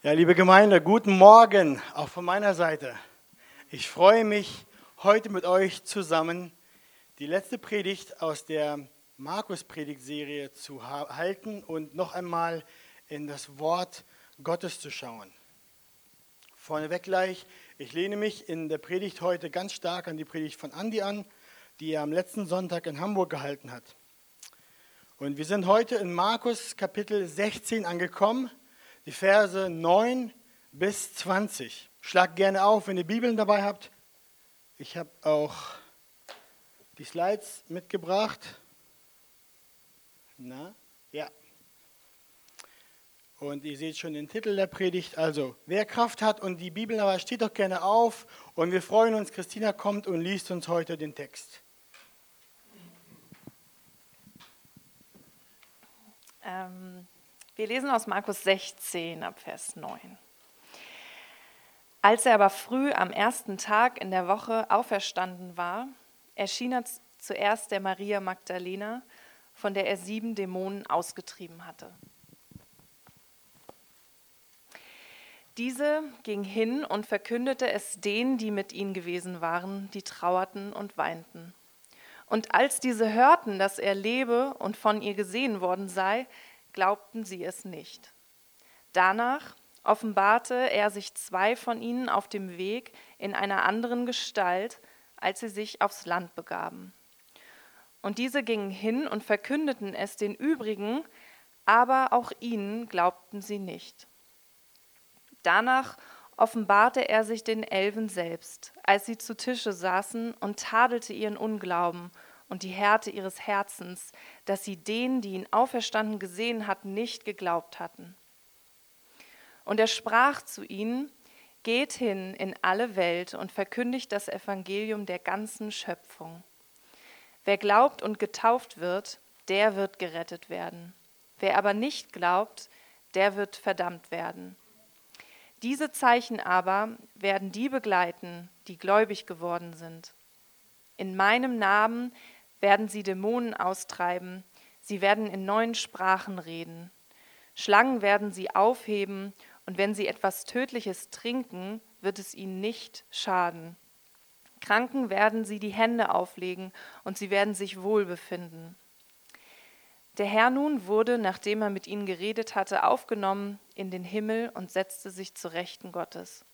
Ja, liebe Gemeinde, guten Morgen auch von meiner Seite. Ich freue mich, heute mit euch zusammen die letzte Predigt aus der Markus-Predigtserie zu halten und noch einmal in das Wort Gottes zu schauen. Vorneweg gleich, ich lehne mich in der Predigt heute ganz stark an die Predigt von Andi an, die er am letzten Sonntag in Hamburg gehalten hat. Und wir sind heute in Markus Kapitel 16 angekommen die Verse 9 bis 20. Schlag gerne auf, wenn ihr Bibeln dabei habt. Ich habe auch die Slides mitgebracht. Na, ja. Und ihr seht schon den Titel der Predigt. Also, wer Kraft hat und die Bibel dabei, steht doch gerne auf. Und wir freuen uns, Christina kommt und liest uns heute den Text. Ähm, wir lesen aus Markus 16 ab Vers 9. Als er aber früh am ersten Tag in der Woche auferstanden war, erschien er zuerst der Maria Magdalena, von der er sieben Dämonen ausgetrieben hatte. Diese ging hin und verkündete es denen, die mit ihnen gewesen waren, die trauerten und weinten. Und als diese hörten, dass er lebe und von ihr gesehen worden sei, glaubten sie es nicht. Danach offenbarte er sich zwei von ihnen auf dem Weg in einer anderen Gestalt, als sie sich aufs Land begaben. Und diese gingen hin und verkündeten es den übrigen, aber auch ihnen glaubten sie nicht. Danach offenbarte er sich den Elfen selbst, als sie zu Tische saßen und tadelte ihren Unglauben und die Härte ihres Herzens, dass sie denen, die ihn auferstanden gesehen hatten, nicht geglaubt hatten. Und er sprach zu ihnen, Geht hin in alle Welt und verkündigt das Evangelium der ganzen Schöpfung. Wer glaubt und getauft wird, der wird gerettet werden. Wer aber nicht glaubt, der wird verdammt werden. Diese Zeichen aber werden die begleiten, die gläubig geworden sind. In meinem Namen werden sie Dämonen austreiben, sie werden in neuen Sprachen reden. Schlangen werden sie aufheben, und wenn sie etwas Tödliches trinken, wird es ihnen nicht schaden. Kranken werden sie die Hände auflegen, und sie werden sich wohl befinden. Der Herr nun wurde, nachdem er mit ihnen geredet hatte, aufgenommen in den Himmel und setzte sich zu Rechten Gottes.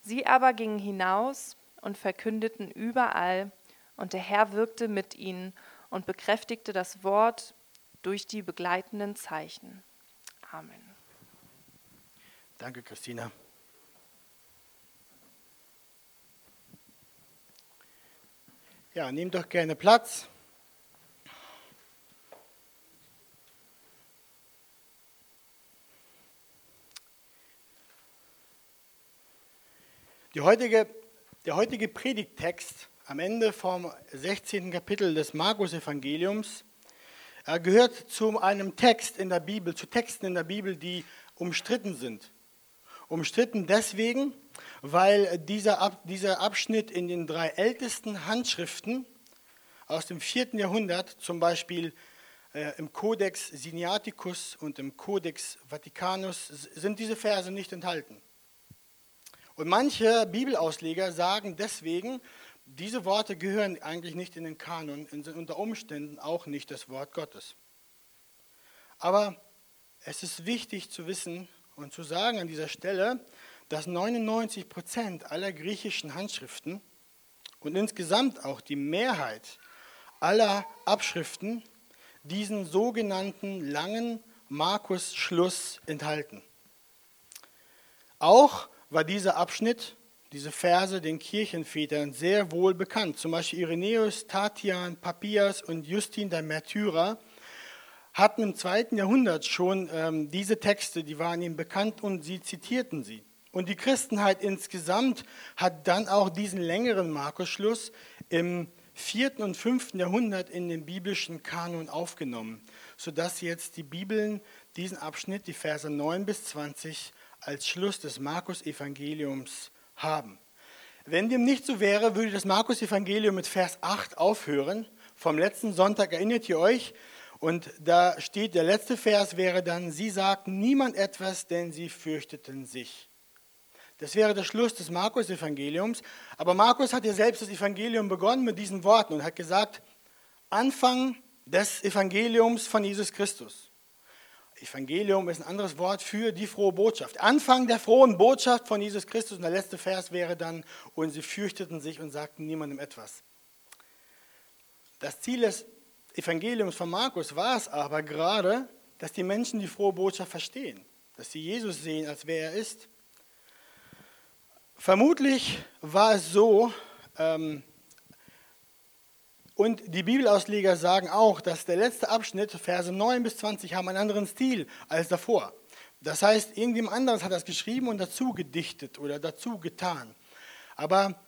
Sie aber gingen hinaus und verkündeten überall, und der Herr wirkte mit ihnen und bekräftigte das Wort durch die begleitenden Zeichen. Amen. Danke, Christina. Ja, nehmt doch gerne Platz. Die heutige, der heutige Predigttext am Ende vom 16. Kapitel des Markus-Evangeliums er gehört zu einem Text in der Bibel, zu Texten in der Bibel, die umstritten sind. Umstritten deswegen, weil dieser, Abschnitt in den drei ältesten Handschriften aus dem vierten Jahrhundert, zum Beispiel äh, im Codex Siniaticus und im Codex Vaticanus, sind diese Verse nicht enthalten. Und manche Bibelausleger sagen deswegen, diese Worte gehören eigentlich nicht in den Kanon, sind unter Umständen auch nicht das Wort Gottes. Aber es ist wichtig zu wissen und zu sagen an dieser Stelle, dass 99 Prozent aller griechischen Handschriften und insgesamt auch die Mehrheit aller Abschriften diesen sogenannten langen Markus-Schluss enthalten. Auch war dieser Abschnitt diese Verse den Kirchenvätern sehr wohl bekannt. Zum Beispiel Irenäus, Tatian, Papias und Justin der Märtyrer hatten im zweiten Jahrhundert schon ähm, diese Texte, die waren ihnen bekannt und sie zitierten sie. Und die Christenheit insgesamt hat dann auch diesen längeren Markusschluss im vierten und fünften Jahrhundert in den biblischen Kanon aufgenommen, sodass jetzt die Bibeln diesen Abschnitt, die Verse 9 bis 20, als Schluss des Markus-Evangeliums haben. Wenn dem nicht so wäre, würde das Markus-Evangelium mit Vers 8 aufhören. Vom letzten Sonntag erinnert ihr euch. Und da steht, der letzte Vers wäre dann, sie sagten niemand etwas, denn sie fürchteten sich. Das wäre der Schluss des Markus-Evangeliums. Aber Markus hat ja selbst das Evangelium begonnen mit diesen Worten und hat gesagt, Anfang des Evangeliums von Jesus Christus. Evangelium ist ein anderes Wort für die frohe Botschaft. Anfang der frohen Botschaft von Jesus Christus. Und der letzte Vers wäre dann, und sie fürchteten sich und sagten niemandem etwas. Das Ziel des Evangeliums von Markus war es aber gerade, dass die Menschen die frohe Botschaft verstehen, dass sie Jesus sehen, als wer er ist. Vermutlich war es so, ähm, und die Bibelausleger sagen auch, dass der letzte Abschnitt, Verse 9 bis 20, haben einen anderen Stil als davor. Das heißt, irgendjemand anderes hat das geschrieben und dazu gedichtet oder dazu getan. Aber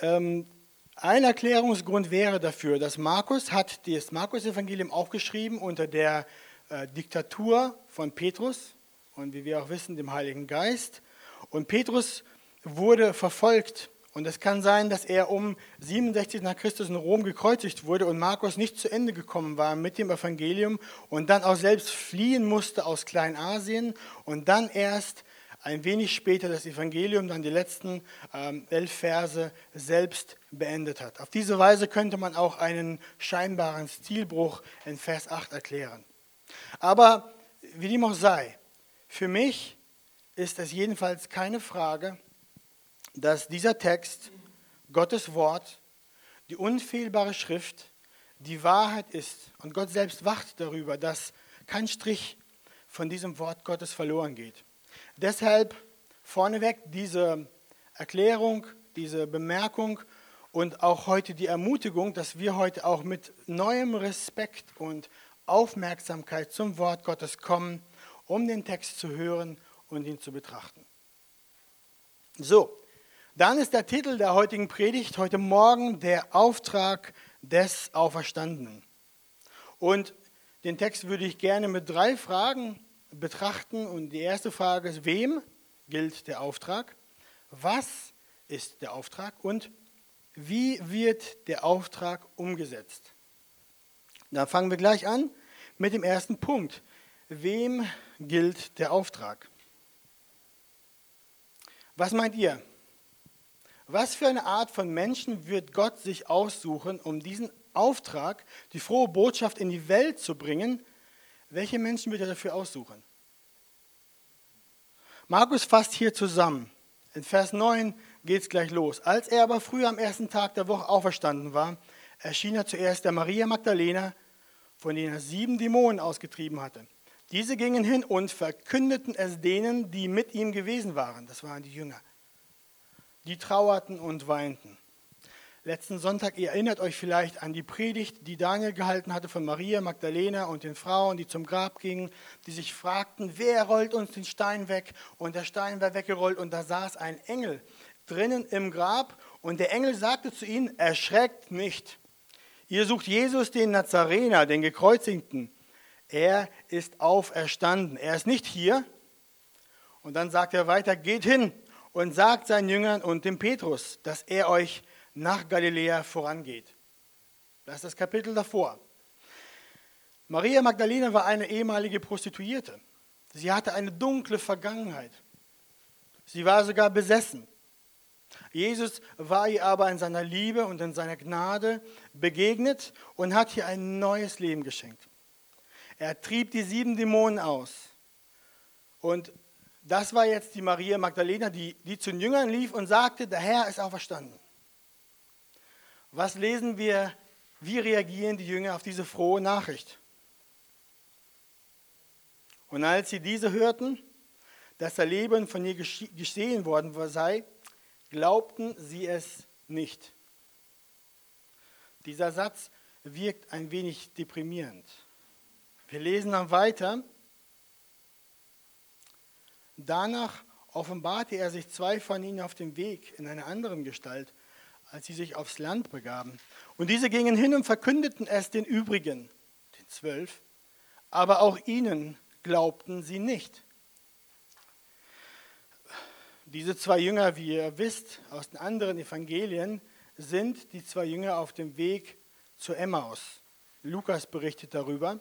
ähm, ein Erklärungsgrund wäre dafür, dass Markus hat das Markus-Evangelium auch geschrieben unter der äh, Diktatur von Petrus und wie wir auch wissen, dem Heiligen Geist. Und Petrus wurde verfolgt und es kann sein, dass er um 67 nach Christus in Rom gekreuzigt wurde und Markus nicht zu Ende gekommen war mit dem Evangelium und dann auch selbst fliehen musste aus Kleinasien und dann erst ein wenig später das Evangelium, dann die letzten ähm, elf Verse selbst beendet hat. Auf diese Weise könnte man auch einen scheinbaren Stilbruch in Vers 8 erklären. Aber wie dem auch sei, für mich ist es jedenfalls keine Frage, dass dieser Text, Gottes Wort, die unfehlbare Schrift, die Wahrheit ist. Und Gott selbst wacht darüber, dass kein Strich von diesem Wort Gottes verloren geht. Deshalb vorneweg diese Erklärung, diese Bemerkung und auch heute die Ermutigung, dass wir heute auch mit neuem Respekt und Aufmerksamkeit zum Wort Gottes kommen, um den Text zu hören und ihn zu betrachten. So, dann ist der Titel der heutigen Predigt heute Morgen der Auftrag des Auferstandenen. Und den Text würde ich gerne mit drei Fragen betrachten. Und die erste Frage ist, wem gilt der Auftrag? Was ist der Auftrag? Und wie wird der Auftrag umgesetzt? Da fangen wir gleich an mit dem ersten Punkt. Wem gilt der Auftrag? Was meint ihr? Was für eine Art von Menschen wird Gott sich aussuchen, um diesen Auftrag, die frohe Botschaft in die Welt zu bringen, welche Menschen wird er dafür aussuchen? Markus fasst hier zusammen. In Vers 9 geht es gleich los. Als er aber früh am ersten Tag der Woche auferstanden war, erschien er zuerst der Maria Magdalena, von denen er sieben Dämonen ausgetrieben hatte. Diese gingen hin und verkündeten es denen, die mit ihm gewesen waren. Das waren die Jünger. Die trauerten und weinten letzten Sonntag, ihr erinnert euch vielleicht an die Predigt, die Daniel gehalten hatte von Maria Magdalena und den Frauen, die zum Grab gingen, die sich fragten, wer rollt uns den Stein weg? Und der Stein war weggerollt und da saß ein Engel drinnen im Grab und der Engel sagte zu ihnen, erschreckt nicht. Ihr sucht Jesus, den Nazarener, den Gekreuzigten. Er ist auferstanden. Er ist nicht hier. Und dann sagt er weiter, geht hin und sagt seinen Jüngern und dem Petrus, dass er euch nach Galiläa vorangeht. Das ist das Kapitel davor. Maria Magdalena war eine ehemalige Prostituierte. Sie hatte eine dunkle Vergangenheit. Sie war sogar besessen. Jesus war ihr aber in seiner Liebe und in seiner Gnade begegnet und hat ihr ein neues Leben geschenkt. Er trieb die sieben Dämonen aus. Und das war jetzt die Maria Magdalena, die, die zu den Jüngern lief und sagte, der Herr ist auferstanden. Was lesen wir? Wie reagieren die Jünger auf diese frohe Nachricht? Und als sie diese hörten, dass der Leben von ihr geschehen worden sei, glaubten sie es nicht. Dieser Satz wirkt ein wenig deprimierend. Wir lesen dann weiter. Danach offenbarte er sich zwei von ihnen auf dem Weg in einer anderen Gestalt als sie sich aufs Land begaben. Und diese gingen hin und verkündeten es den übrigen, den zwölf, aber auch ihnen glaubten sie nicht. Diese zwei Jünger, wie ihr wisst aus den anderen Evangelien, sind die zwei Jünger auf dem Weg zu Emmaus. Lukas berichtet darüber.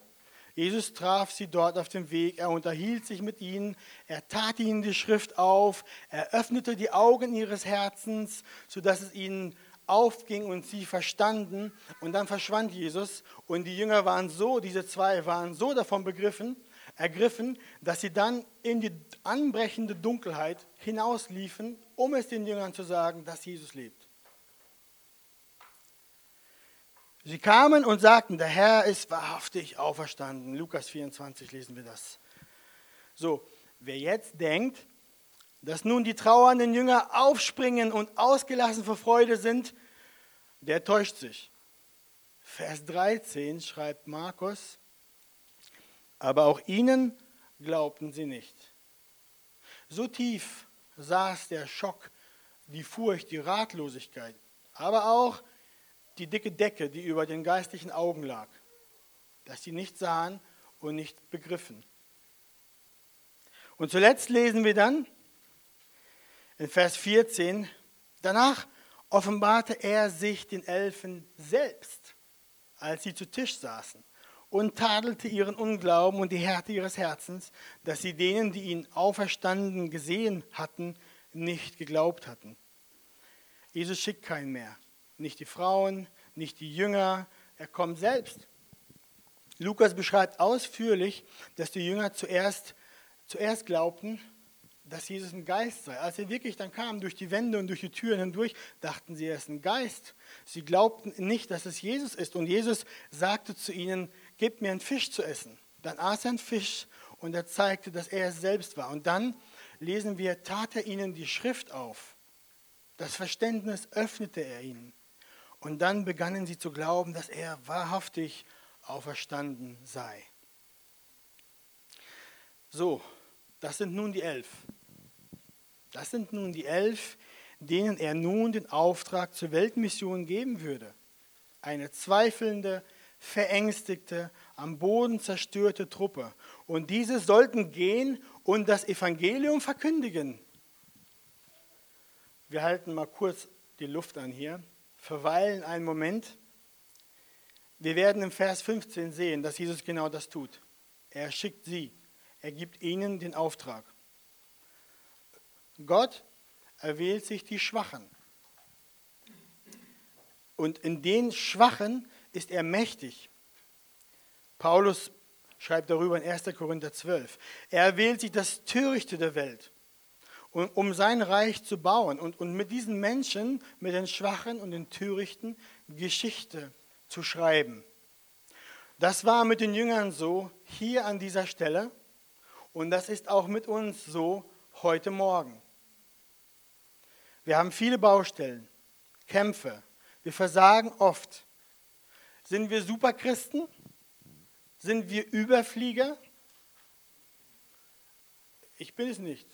Jesus traf sie dort auf dem Weg, er unterhielt sich mit ihnen, er tat ihnen die Schrift auf, er öffnete die Augen ihres Herzens, sodass es ihnen aufging und sie verstanden. Und dann verschwand Jesus und die Jünger waren so, diese zwei waren so davon begriffen, ergriffen, dass sie dann in die anbrechende Dunkelheit hinausliefen, um es den Jüngern zu sagen, dass Jesus lebt. Sie kamen und sagten, der Herr ist wahrhaftig auferstanden. Lukas 24 lesen wir das. So, wer jetzt denkt, dass nun die trauernden Jünger aufspringen und ausgelassen vor Freude sind, der täuscht sich. Vers 13 schreibt Markus, aber auch ihnen glaubten sie nicht. So tief saß der Schock, die Furcht, die Ratlosigkeit, aber auch die dicke Decke, die über den geistlichen Augen lag, dass sie nicht sahen und nicht begriffen. Und zuletzt lesen wir dann in Vers 14, danach offenbarte er sich den Elfen selbst, als sie zu Tisch saßen, und tadelte ihren Unglauben und die Härte ihres Herzens, dass sie denen, die ihn auferstanden gesehen hatten, nicht geglaubt hatten. Jesus schickt keinen mehr, nicht die Frauen, nicht die Jünger, er kommt selbst. Lukas beschreibt ausführlich, dass die Jünger zuerst, zuerst glaubten, dass Jesus ein Geist sei. Als er wirklich dann kam durch die Wände und durch die Türen hindurch, dachten sie, er ist ein Geist. Sie glaubten nicht, dass es Jesus ist. Und Jesus sagte zu ihnen, gebt mir einen Fisch zu essen. Dann aß er einen Fisch und er zeigte, dass er es selbst war. Und dann lesen wir, tat er ihnen die Schrift auf. Das Verständnis öffnete er ihnen. Und dann begannen sie zu glauben, dass er wahrhaftig auferstanden sei. So, das sind nun die elf. Das sind nun die elf, denen er nun den Auftrag zur Weltmission geben würde. Eine zweifelnde, verängstigte, am Boden zerstörte Truppe. Und diese sollten gehen und das Evangelium verkündigen. Wir halten mal kurz die Luft an hier verweilen einen Moment. Wir werden im Vers 15 sehen, dass Jesus genau das tut. Er schickt sie, er gibt ihnen den Auftrag. Gott erwählt sich die Schwachen. Und in den Schwachen ist er mächtig. Paulus schreibt darüber in 1. Korinther 12. Er erwählt sich das Törichte der Welt um sein Reich zu bauen und, und mit diesen Menschen, mit den Schwachen und den Törichten, Geschichte zu schreiben. Das war mit den Jüngern so hier an dieser Stelle und das ist auch mit uns so heute Morgen. Wir haben viele Baustellen, Kämpfe, wir versagen oft. Sind wir Superchristen? Sind wir Überflieger? Ich bin es nicht.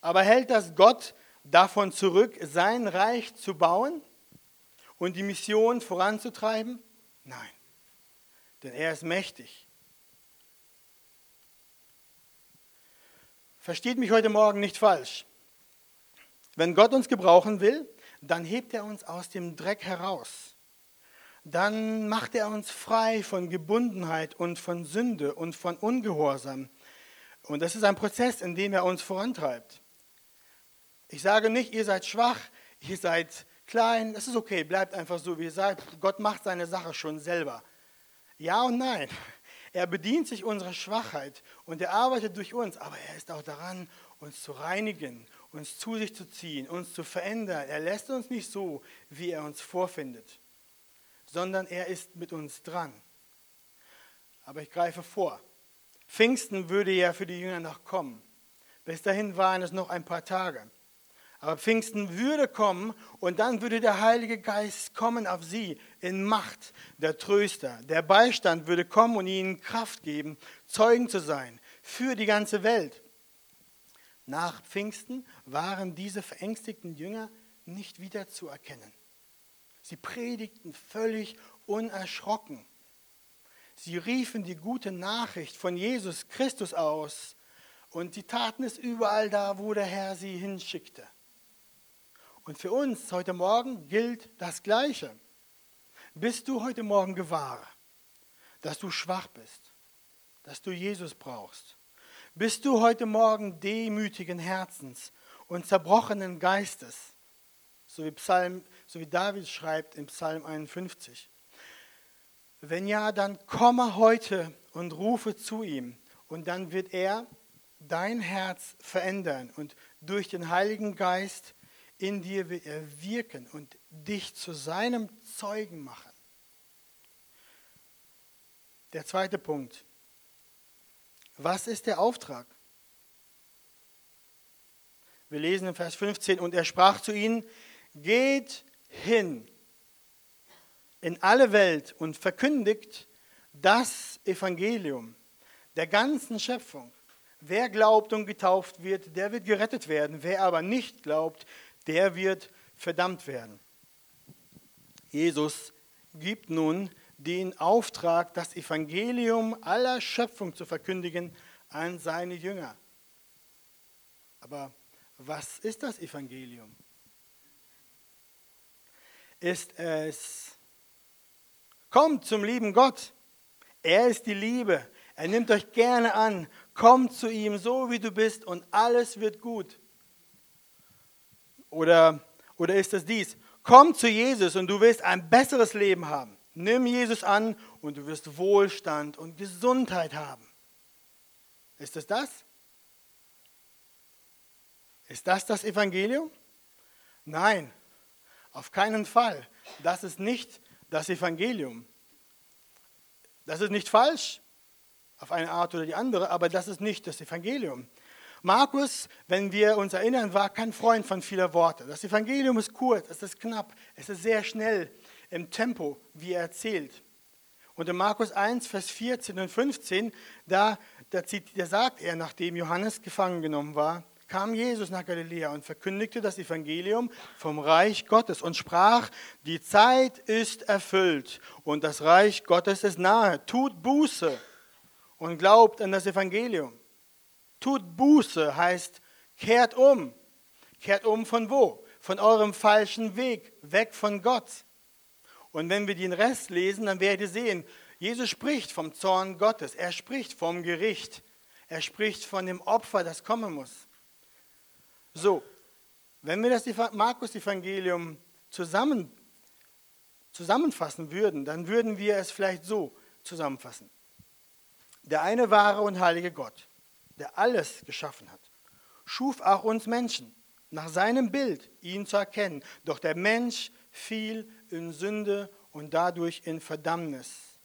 Aber hält das Gott davon zurück, sein Reich zu bauen und die Mission voranzutreiben? Nein, denn er ist mächtig. Versteht mich heute Morgen nicht falsch. Wenn Gott uns gebrauchen will, dann hebt er uns aus dem Dreck heraus. Dann macht er uns frei von Gebundenheit und von Sünde und von Ungehorsam. Und das ist ein Prozess, in dem er uns vorantreibt. Ich sage nicht, ihr seid schwach, ihr seid klein, das ist okay, bleibt einfach so, wie ihr seid. Gott macht seine Sache schon selber. Ja und nein. Er bedient sich unserer Schwachheit und er arbeitet durch uns, aber er ist auch daran, uns zu reinigen, uns zu sich zu ziehen, uns zu verändern. Er lässt uns nicht so, wie er uns vorfindet, sondern er ist mit uns dran. Aber ich greife vor. Pfingsten würde ja für die Jünger noch kommen. Bis dahin waren es noch ein paar Tage. Aber Pfingsten würde kommen und dann würde der Heilige Geist kommen auf sie in Macht, der Tröster. Der Beistand würde kommen und ihnen Kraft geben, Zeugen zu sein für die ganze Welt. Nach Pfingsten waren diese verängstigten Jünger nicht wieder zu erkennen. Sie predigten völlig unerschrocken. Sie riefen die gute Nachricht von Jesus Christus aus und sie taten es überall da, wo der Herr sie hinschickte. Und für uns heute Morgen gilt das Gleiche. Bist du heute Morgen gewahr, dass du schwach bist, dass du Jesus brauchst? Bist du heute Morgen demütigen Herzens und zerbrochenen Geistes, so wie, Psalm, so wie David schreibt im Psalm 51? Wenn ja, dann komme heute und rufe zu ihm und dann wird er dein Herz verändern und durch den Heiligen Geist in dir wird er wirken und dich zu seinem Zeugen machen. Der zweite Punkt. Was ist der Auftrag? Wir lesen in Vers 15, und er sprach zu ihnen, geht hin in alle Welt und verkündigt das Evangelium der ganzen Schöpfung. Wer glaubt und getauft wird, der wird gerettet werden. Wer aber nicht glaubt, der wird verdammt werden. Jesus gibt nun den Auftrag, das Evangelium aller Schöpfung zu verkündigen an seine Jünger. Aber was ist das Evangelium? Ist es, kommt zum lieben Gott. Er ist die Liebe. Er nimmt euch gerne an. Kommt zu ihm, so wie du bist, und alles wird gut. Oder, oder ist es dies? Komm zu Jesus und du wirst ein besseres Leben haben. Nimm Jesus an und du wirst Wohlstand und Gesundheit haben. Ist es das? Ist das das Evangelium? Nein, auf keinen Fall. Das ist nicht das Evangelium. Das ist nicht falsch auf eine Art oder die andere, aber das ist nicht das Evangelium. Markus, wenn wir uns erinnern, war kein Freund von vieler Worte. Das Evangelium ist kurz, es ist knapp, es ist sehr schnell im Tempo, wie er erzählt. Und in Markus 1, Vers 14 und 15, da, da, zieht, da sagt er, nachdem Johannes gefangen genommen war, kam Jesus nach Galiläa und verkündigte das Evangelium vom Reich Gottes und sprach, die Zeit ist erfüllt und das Reich Gottes ist nahe. Tut Buße und glaubt an das Evangelium. Tut Buße heißt, kehrt um. Kehrt um von wo? Von eurem falschen Weg, weg von Gott. Und wenn wir den Rest lesen, dann werdet ihr sehen, Jesus spricht vom Zorn Gottes, er spricht vom Gericht, er spricht von dem Opfer, das kommen muss. So, wenn wir das Markus-Evangelium zusammen, zusammenfassen würden, dann würden wir es vielleicht so zusammenfassen. Der eine wahre und heilige Gott, der alles geschaffen hat, schuf auch uns Menschen nach seinem Bild, ihn zu erkennen. Doch der Mensch fiel in Sünde und dadurch in Verdammnis.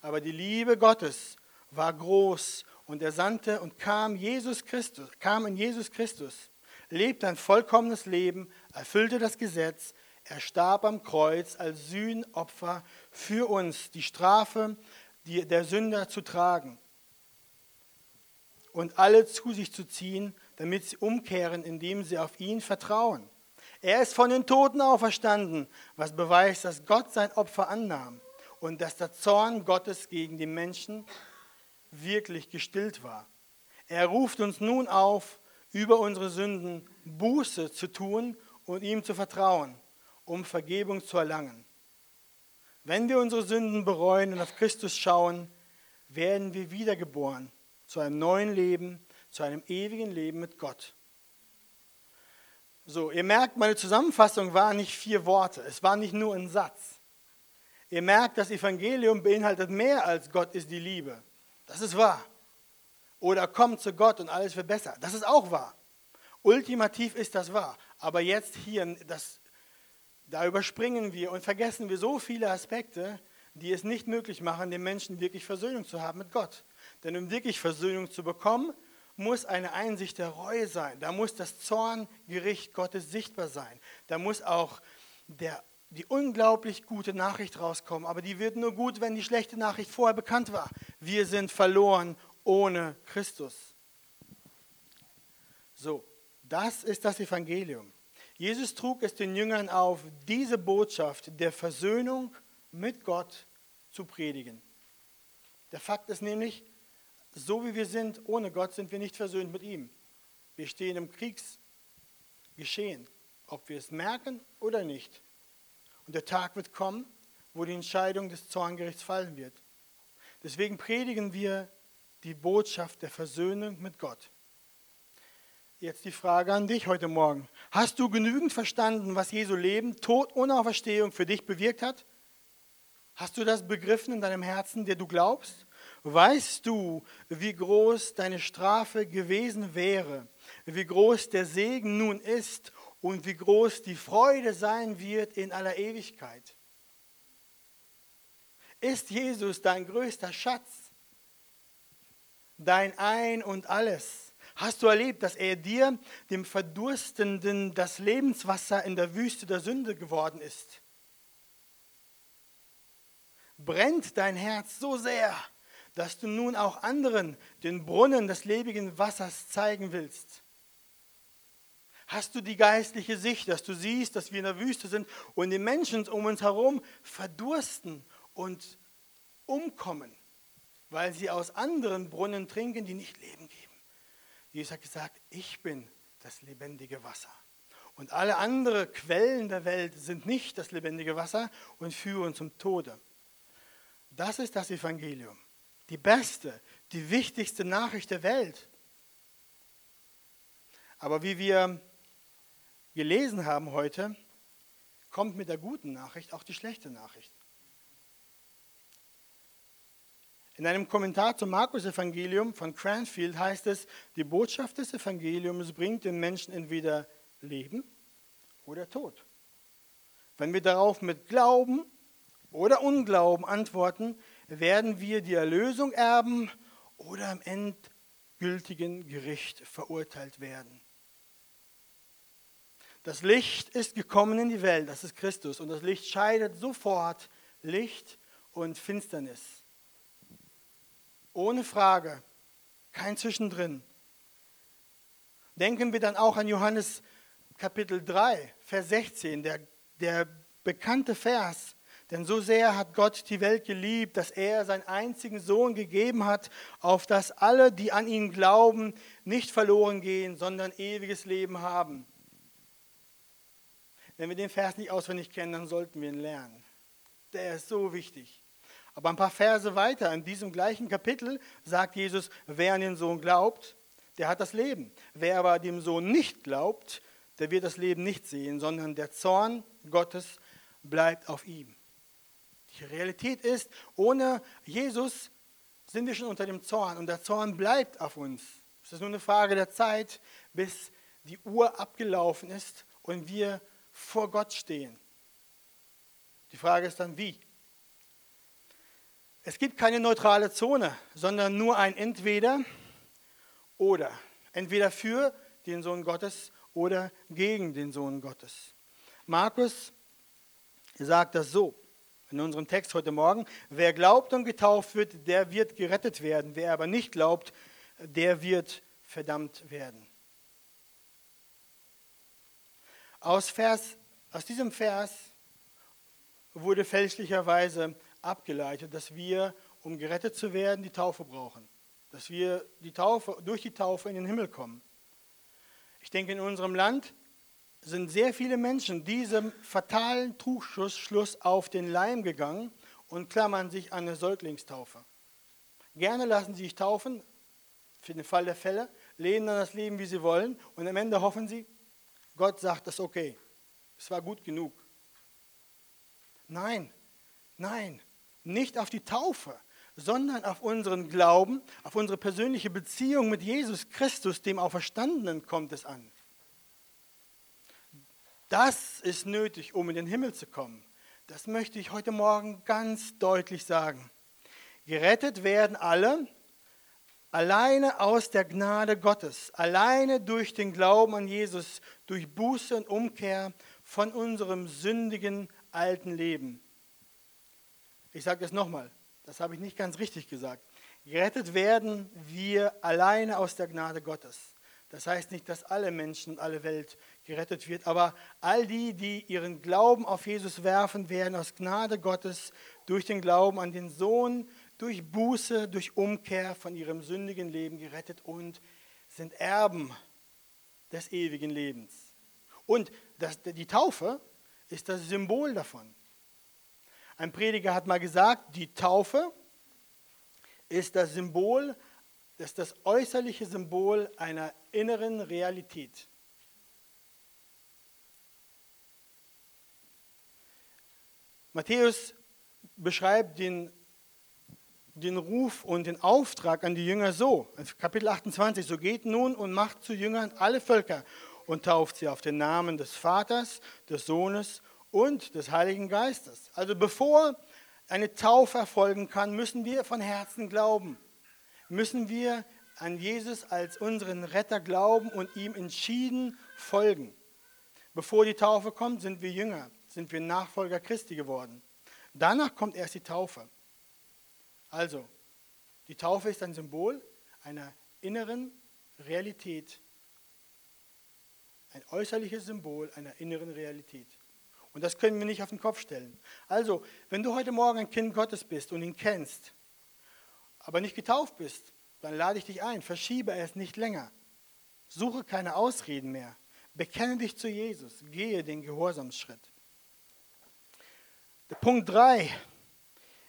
Aber die Liebe Gottes war groß und er sandte und kam Jesus Christus, kam in Jesus Christus, lebte ein vollkommenes Leben, erfüllte das Gesetz, er starb am Kreuz als Sühnopfer für uns, die Strafe der Sünder zu tragen und alle zu sich zu ziehen, damit sie umkehren, indem sie auf ihn vertrauen. Er ist von den Toten auferstanden, was beweist, dass Gott sein Opfer annahm und dass der Zorn Gottes gegen die Menschen wirklich gestillt war. Er ruft uns nun auf, über unsere Sünden Buße zu tun und ihm zu vertrauen, um Vergebung zu erlangen. Wenn wir unsere Sünden bereuen und auf Christus schauen, werden wir wiedergeboren zu einem neuen Leben, zu einem ewigen Leben mit Gott. So, ihr merkt, meine Zusammenfassung war nicht vier Worte, es war nicht nur ein Satz. Ihr merkt, das Evangelium beinhaltet mehr als Gott ist die Liebe. Das ist wahr. Oder kommt zu Gott und alles wird besser. Das ist auch wahr. Ultimativ ist das wahr. Aber jetzt hier, das, da überspringen wir und vergessen wir so viele Aspekte, die es nicht möglich machen, den Menschen wirklich Versöhnung zu haben mit Gott. Denn um wirklich Versöhnung zu bekommen, muss eine Einsicht der Reue sein. Da muss das Zorngericht Gottes sichtbar sein. Da muss auch der, die unglaublich gute Nachricht rauskommen. Aber die wird nur gut, wenn die schlechte Nachricht vorher bekannt war. Wir sind verloren ohne Christus. So, das ist das Evangelium. Jesus trug es den Jüngern auf, diese Botschaft der Versöhnung mit Gott zu predigen. Der Fakt ist nämlich, so wie wir sind, ohne Gott sind wir nicht versöhnt mit ihm. Wir stehen im Kriegsgeschehen, ob wir es merken oder nicht. Und der Tag wird kommen, wo die Entscheidung des Zorngerichts fallen wird. Deswegen predigen wir die Botschaft der Versöhnung mit Gott. Jetzt die Frage an dich heute Morgen. Hast du genügend verstanden, was Jesu Leben, Tod und Auferstehung für dich bewirkt hat? Hast du das begriffen in deinem Herzen, der du glaubst? Weißt du, wie groß deine Strafe gewesen wäre, wie groß der Segen nun ist und wie groß die Freude sein wird in aller Ewigkeit? Ist Jesus dein größter Schatz, dein Ein und alles? Hast du erlebt, dass er dir, dem Verdurstenden, das Lebenswasser in der Wüste der Sünde geworden ist? Brennt dein Herz so sehr, dass du nun auch anderen den Brunnen des lebendigen Wassers zeigen willst? Hast du die geistliche Sicht, dass du siehst, dass wir in der Wüste sind und die Menschen um uns herum verdursten und umkommen, weil sie aus anderen Brunnen trinken, die nicht Leben geben? Jesus hat gesagt, ich bin das lebendige Wasser. Und alle anderen Quellen der Welt sind nicht das lebendige Wasser und führen zum Tode. Das ist das Evangelium. Die beste, die wichtigste Nachricht der Welt. Aber wie wir gelesen haben heute, kommt mit der guten Nachricht auch die schlechte Nachricht. In einem Kommentar zum Markus-Evangelium von Cranfield heißt es, die Botschaft des Evangeliums bringt den Menschen entweder Leben oder Tod. Wenn wir darauf mit Glauben oder Unglauben antworten, werden wir die Erlösung erben oder im endgültigen Gericht verurteilt werden. Das Licht ist gekommen in die Welt, das ist Christus, und das Licht scheidet sofort Licht und Finsternis. Ohne Frage. Kein Zwischendrin. Denken wir dann auch an Johannes Kapitel 3, Vers 16, der, der bekannte Vers. Denn so sehr hat Gott die Welt geliebt, dass er seinen einzigen Sohn gegeben hat, auf dass alle, die an ihn glauben, nicht verloren gehen, sondern ewiges Leben haben. Wenn wir den Vers nicht auswendig kennen, dann sollten wir ihn lernen. Der ist so wichtig. Aber ein paar Verse weiter, in diesem gleichen Kapitel, sagt Jesus, wer an den Sohn glaubt, der hat das Leben. Wer aber dem Sohn nicht glaubt, der wird das Leben nicht sehen, sondern der Zorn Gottes bleibt auf ihm. Die Realität ist, ohne Jesus sind wir schon unter dem Zorn und der Zorn bleibt auf uns. Es ist nur eine Frage der Zeit, bis die Uhr abgelaufen ist und wir vor Gott stehen. Die Frage ist dann, wie? Es gibt keine neutrale Zone, sondern nur ein Entweder oder. Entweder für den Sohn Gottes oder gegen den Sohn Gottes. Markus sagt das so in unserem Text heute Morgen. Wer glaubt und getauft wird, der wird gerettet werden. Wer aber nicht glaubt, der wird verdammt werden. Aus, Vers, aus diesem Vers wurde fälschlicherweise abgeleitet, dass wir, um gerettet zu werden, die Taufe brauchen. Dass wir die Taufe, durch die Taufe in den Himmel kommen. Ich denke, in unserem Land sind sehr viele Menschen diesem fatalen Trugschluss auf den Leim gegangen und klammern sich an eine Säuglingstaufe. Gerne lassen sie sich taufen, für den Fall der Fälle, leben dann das Leben, wie sie wollen und am Ende hoffen sie, Gott sagt das okay, es war gut genug. Nein, nein, nicht auf die Taufe, sondern auf unseren Glauben, auf unsere persönliche Beziehung mit Jesus Christus, dem Auferstandenen, kommt es an. Das ist nötig, um in den Himmel zu kommen. Das möchte ich heute Morgen ganz deutlich sagen. Gerettet werden alle alleine aus der Gnade Gottes, alleine durch den Glauben an Jesus, durch Buße und Umkehr von unserem sündigen alten Leben. Ich sage es nochmal, das habe ich nicht ganz richtig gesagt. Gerettet werden wir alleine aus der Gnade Gottes. Das heißt nicht, dass alle Menschen und alle Welt gerettet wird, aber all die, die ihren Glauben auf Jesus werfen, werden aus Gnade Gottes durch den Glauben an den Sohn, durch Buße, durch Umkehr von ihrem sündigen Leben gerettet und sind Erben des ewigen Lebens. Und das, die Taufe ist das Symbol davon. Ein Prediger hat mal gesagt, die Taufe ist das Symbol, ist das äußerliche Symbol einer inneren Realität. Matthäus beschreibt den, den Ruf und den Auftrag an die Jünger so, Kapitel 28, so geht nun und macht zu Jüngern alle Völker und tauft sie auf den Namen des Vaters, des Sohnes und des Heiligen Geistes. Also bevor eine Taufe erfolgen kann, müssen wir von Herzen glauben. Müssen wir an Jesus als unseren Retter glauben und ihm entschieden folgen. Bevor die Taufe kommt, sind wir Jünger, sind wir Nachfolger Christi geworden. Danach kommt erst die Taufe. Also, die Taufe ist ein Symbol einer inneren Realität. Ein äußerliches Symbol einer inneren Realität. Und das können wir nicht auf den Kopf stellen. Also, wenn du heute Morgen ein Kind Gottes bist und ihn kennst, aber nicht getauft bist, dann lade ich dich ein, verschiebe es nicht länger. Suche keine Ausreden mehr. Bekenne dich zu Jesus. Gehe den Gehorsamsschritt. Punkt 3.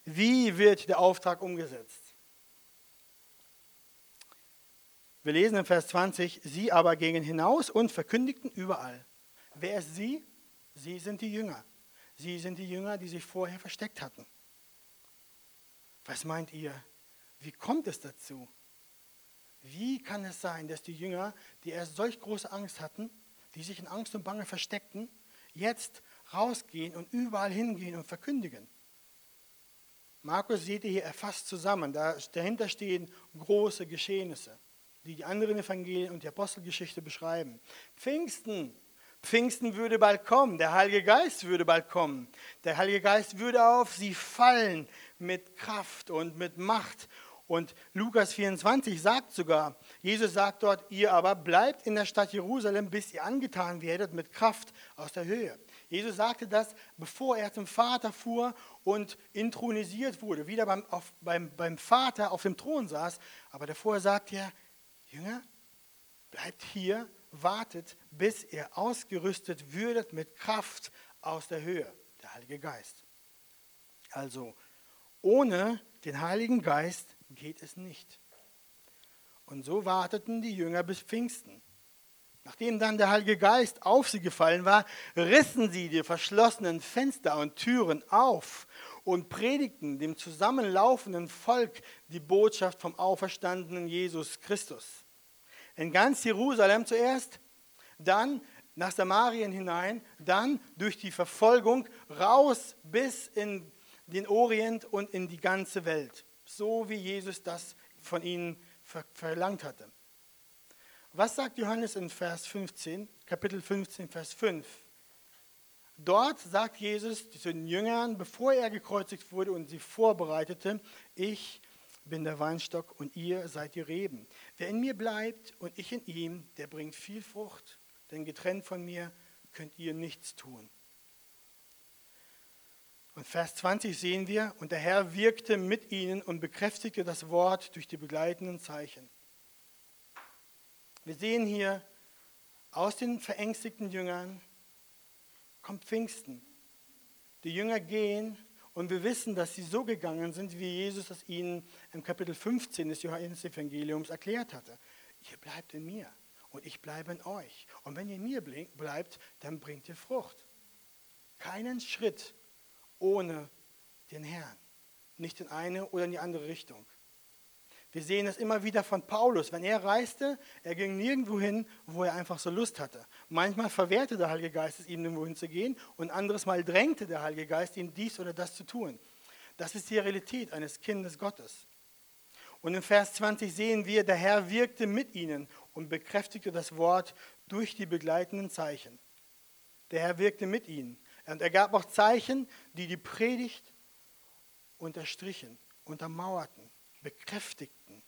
Wie wird der Auftrag umgesetzt? Wir lesen in Vers 20, sie aber gingen hinaus und verkündigten überall. Wer ist sie? Sie sind die Jünger. Sie sind die Jünger, die sich vorher versteckt hatten. Was meint ihr? Wie kommt es dazu? Wie kann es sein, dass die Jünger, die erst solch große Angst hatten, die sich in Angst und Bange versteckten, jetzt rausgehen und überall hingehen und verkündigen? Markus seht ihr hier erfasst zusammen. Da, dahinter stehen große Geschehnisse, die die anderen Evangelien und die Apostelgeschichte beschreiben. Pfingsten Pfingsten würde bald kommen, der Heilige Geist würde bald kommen. Der Heilige Geist würde auf sie fallen mit Kraft und mit Macht. Und Lukas 24 sagt sogar, Jesus sagt dort, ihr aber bleibt in der Stadt Jerusalem, bis ihr angetan werdet mit Kraft aus der Höhe. Jesus sagte das, bevor er zum Vater fuhr und intronisiert wurde, wieder beim, auf, beim, beim Vater auf dem Thron saß. Aber davor sagt er, Jünger, bleibt hier wartet, bis ihr ausgerüstet würdet mit Kraft aus der Höhe, der Heilige Geist. Also, ohne den Heiligen Geist geht es nicht. Und so warteten die Jünger bis Pfingsten. Nachdem dann der Heilige Geist auf sie gefallen war, rissen sie die verschlossenen Fenster und Türen auf und predigten dem zusammenlaufenden Volk die Botschaft vom auferstandenen Jesus Christus in ganz Jerusalem zuerst, dann nach Samarien hinein, dann durch die Verfolgung raus bis in den Orient und in die ganze Welt, so wie Jesus das von ihnen verlangt hatte. Was sagt Johannes in Vers 15, Kapitel 15, Vers 5? Dort sagt Jesus zu den Jüngern, bevor er gekreuzigt wurde und sie vorbereitete, ich bin der Weinstock und ihr seid die Reben. Wer in mir bleibt und ich in ihm, der bringt viel Frucht, denn getrennt von mir könnt ihr nichts tun. Und Vers 20 sehen wir, und der Herr wirkte mit ihnen und bekräftigte das Wort durch die begleitenden Zeichen. Wir sehen hier, aus den verängstigten Jüngern kommt Pfingsten. Die Jünger gehen und wir wissen, dass sie so gegangen sind, wie Jesus es ihnen im Kapitel 15 des Johannes-Evangeliums erklärt hatte. Ihr bleibt in mir und ich bleibe in euch. Und wenn ihr in mir bleibt, dann bringt ihr Frucht. Keinen Schritt ohne den Herrn. Nicht in eine oder in die andere Richtung. Wir sehen es immer wieder von Paulus. Wenn er reiste, er ging nirgendwo hin, wo er einfach so Lust hatte. Manchmal verwehrte der Heilige Geist es ihm, irgendwo hinzugehen und anderes Mal drängte der Heilige Geist ihn, dies oder das zu tun. Das ist die Realität eines Kindes Gottes. Und in Vers 20 sehen wir, der Herr wirkte mit ihnen und bekräftigte das Wort durch die begleitenden Zeichen. Der Herr wirkte mit ihnen. Und er gab auch Zeichen, die die Predigt unterstrichen, untermauerten, bekräftigten.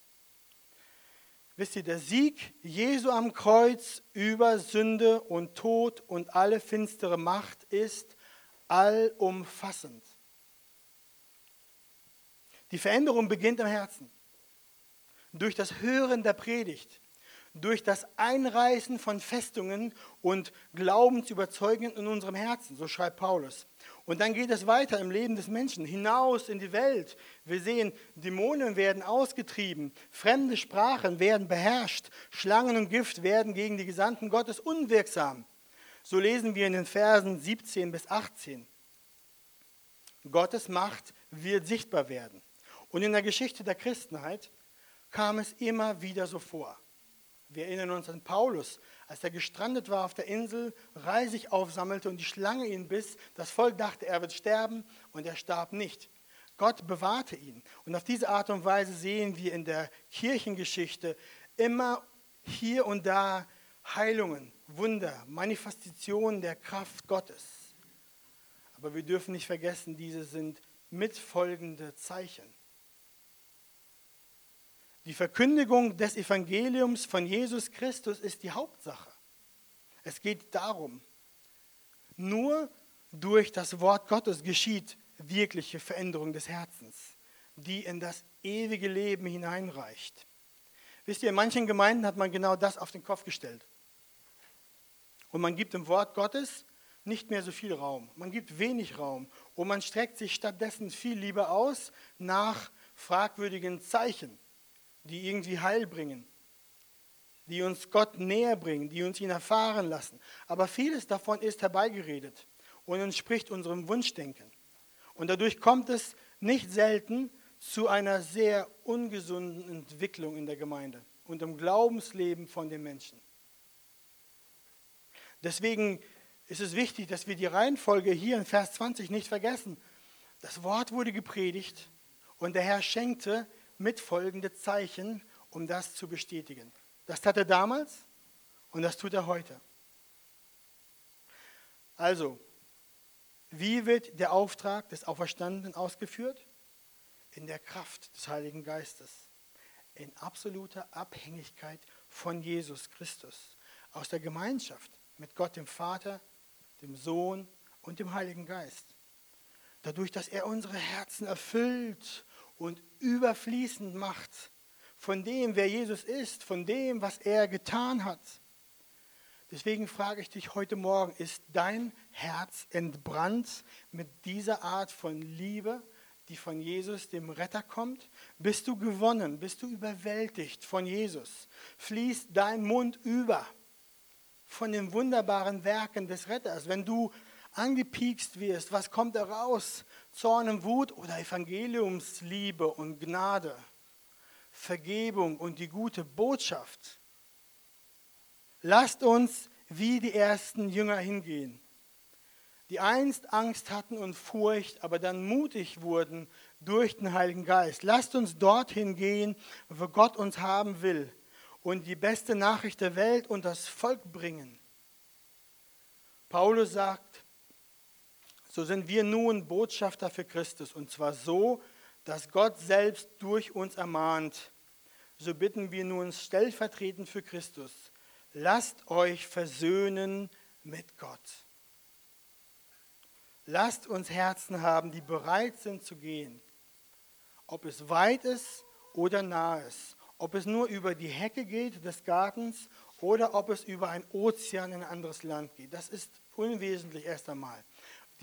Wisst ihr, der Sieg Jesu am Kreuz über Sünde und Tod und alle finstere Macht ist allumfassend. Die Veränderung beginnt im Herzen. Durch das Hören der Predigt, durch das Einreißen von Festungen und Glaubensüberzeugungen in unserem Herzen, so schreibt Paulus. Und dann geht es weiter im Leben des Menschen, hinaus in die Welt. Wir sehen, Dämonen werden ausgetrieben, fremde Sprachen werden beherrscht, Schlangen und Gift werden gegen die Gesandten Gottes unwirksam. So lesen wir in den Versen 17 bis 18. Gottes Macht wird sichtbar werden. Und in der Geschichte der Christenheit kam es immer wieder so vor. Wir erinnern uns an Paulus, als er gestrandet war auf der Insel, Reisig aufsammelte und die Schlange ihn biss. Das Volk dachte, er wird sterben und er starb nicht. Gott bewahrte ihn. Und auf diese Art und Weise sehen wir in der Kirchengeschichte immer hier und da Heilungen, Wunder, Manifestationen der Kraft Gottes. Aber wir dürfen nicht vergessen, diese sind mitfolgende Zeichen. Die Verkündigung des Evangeliums von Jesus Christus ist die Hauptsache. Es geht darum, nur durch das Wort Gottes geschieht wirkliche Veränderung des Herzens, die in das ewige Leben hineinreicht. Wisst ihr, in manchen Gemeinden hat man genau das auf den Kopf gestellt. Und man gibt dem Wort Gottes nicht mehr so viel Raum. Man gibt wenig Raum. Und man streckt sich stattdessen viel lieber aus nach fragwürdigen Zeichen die irgendwie Heil bringen, die uns Gott näher bringen, die uns ihn erfahren lassen. Aber vieles davon ist herbeigeredet und entspricht unserem Wunschdenken. Und dadurch kommt es nicht selten zu einer sehr ungesunden Entwicklung in der Gemeinde und im Glaubensleben von den Menschen. Deswegen ist es wichtig, dass wir die Reihenfolge hier in Vers 20 nicht vergessen. Das Wort wurde gepredigt und der Herr schenkte mitfolgende Zeichen, um das zu bestätigen. Das tat er damals und das tut er heute. Also, wie wird der Auftrag des Auferstandenen ausgeführt? In der Kraft des Heiligen Geistes, in absoluter Abhängigkeit von Jesus Christus, aus der Gemeinschaft mit Gott dem Vater, dem Sohn und dem Heiligen Geist. Dadurch, dass er unsere Herzen erfüllt und überfließend macht von dem, wer Jesus ist, von dem, was er getan hat. Deswegen frage ich dich heute Morgen, ist dein Herz entbrannt mit dieser Art von Liebe, die von Jesus, dem Retter, kommt? Bist du gewonnen? Bist du überwältigt von Jesus? Fließt dein Mund über von den wunderbaren Werken des Retters? Wenn du angepiekst wirst, was kommt da raus? Zorn und Wut oder Evangeliumsliebe und Gnade, Vergebung und die gute Botschaft. Lasst uns wie die ersten Jünger hingehen, die einst Angst hatten und Furcht, aber dann mutig wurden durch den Heiligen Geist. Lasst uns dorthin gehen, wo Gott uns haben will und die beste Nachricht der Welt und das Volk bringen. Paulus sagt, so sind wir nun Botschafter für Christus und zwar so, dass Gott selbst durch uns ermahnt. So bitten wir nun stellvertretend für Christus, lasst euch versöhnen mit Gott. Lasst uns Herzen haben, die bereit sind zu gehen, ob es weit ist oder nah ist, ob es nur über die Hecke geht des Gartens oder ob es über ein Ozean in ein anderes Land geht. Das ist unwesentlich erst einmal.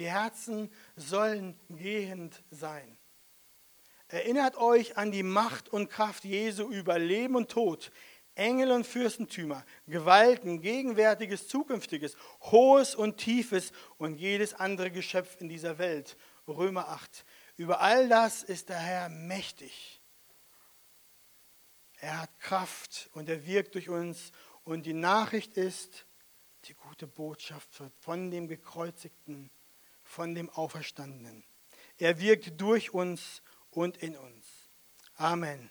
Die Herzen sollen gehend sein. Erinnert euch an die Macht und Kraft Jesu über Leben und Tod, Engel und Fürstentümer, Gewalten, Gegenwärtiges, Zukünftiges, Hohes und Tiefes und jedes andere Geschöpf in dieser Welt. Römer 8. Über all das ist der Herr mächtig. Er hat Kraft und er wirkt durch uns. Und die Nachricht ist die gute Botschaft von dem gekreuzigten von dem Auferstandenen. Er wirkt durch uns und in uns. Amen.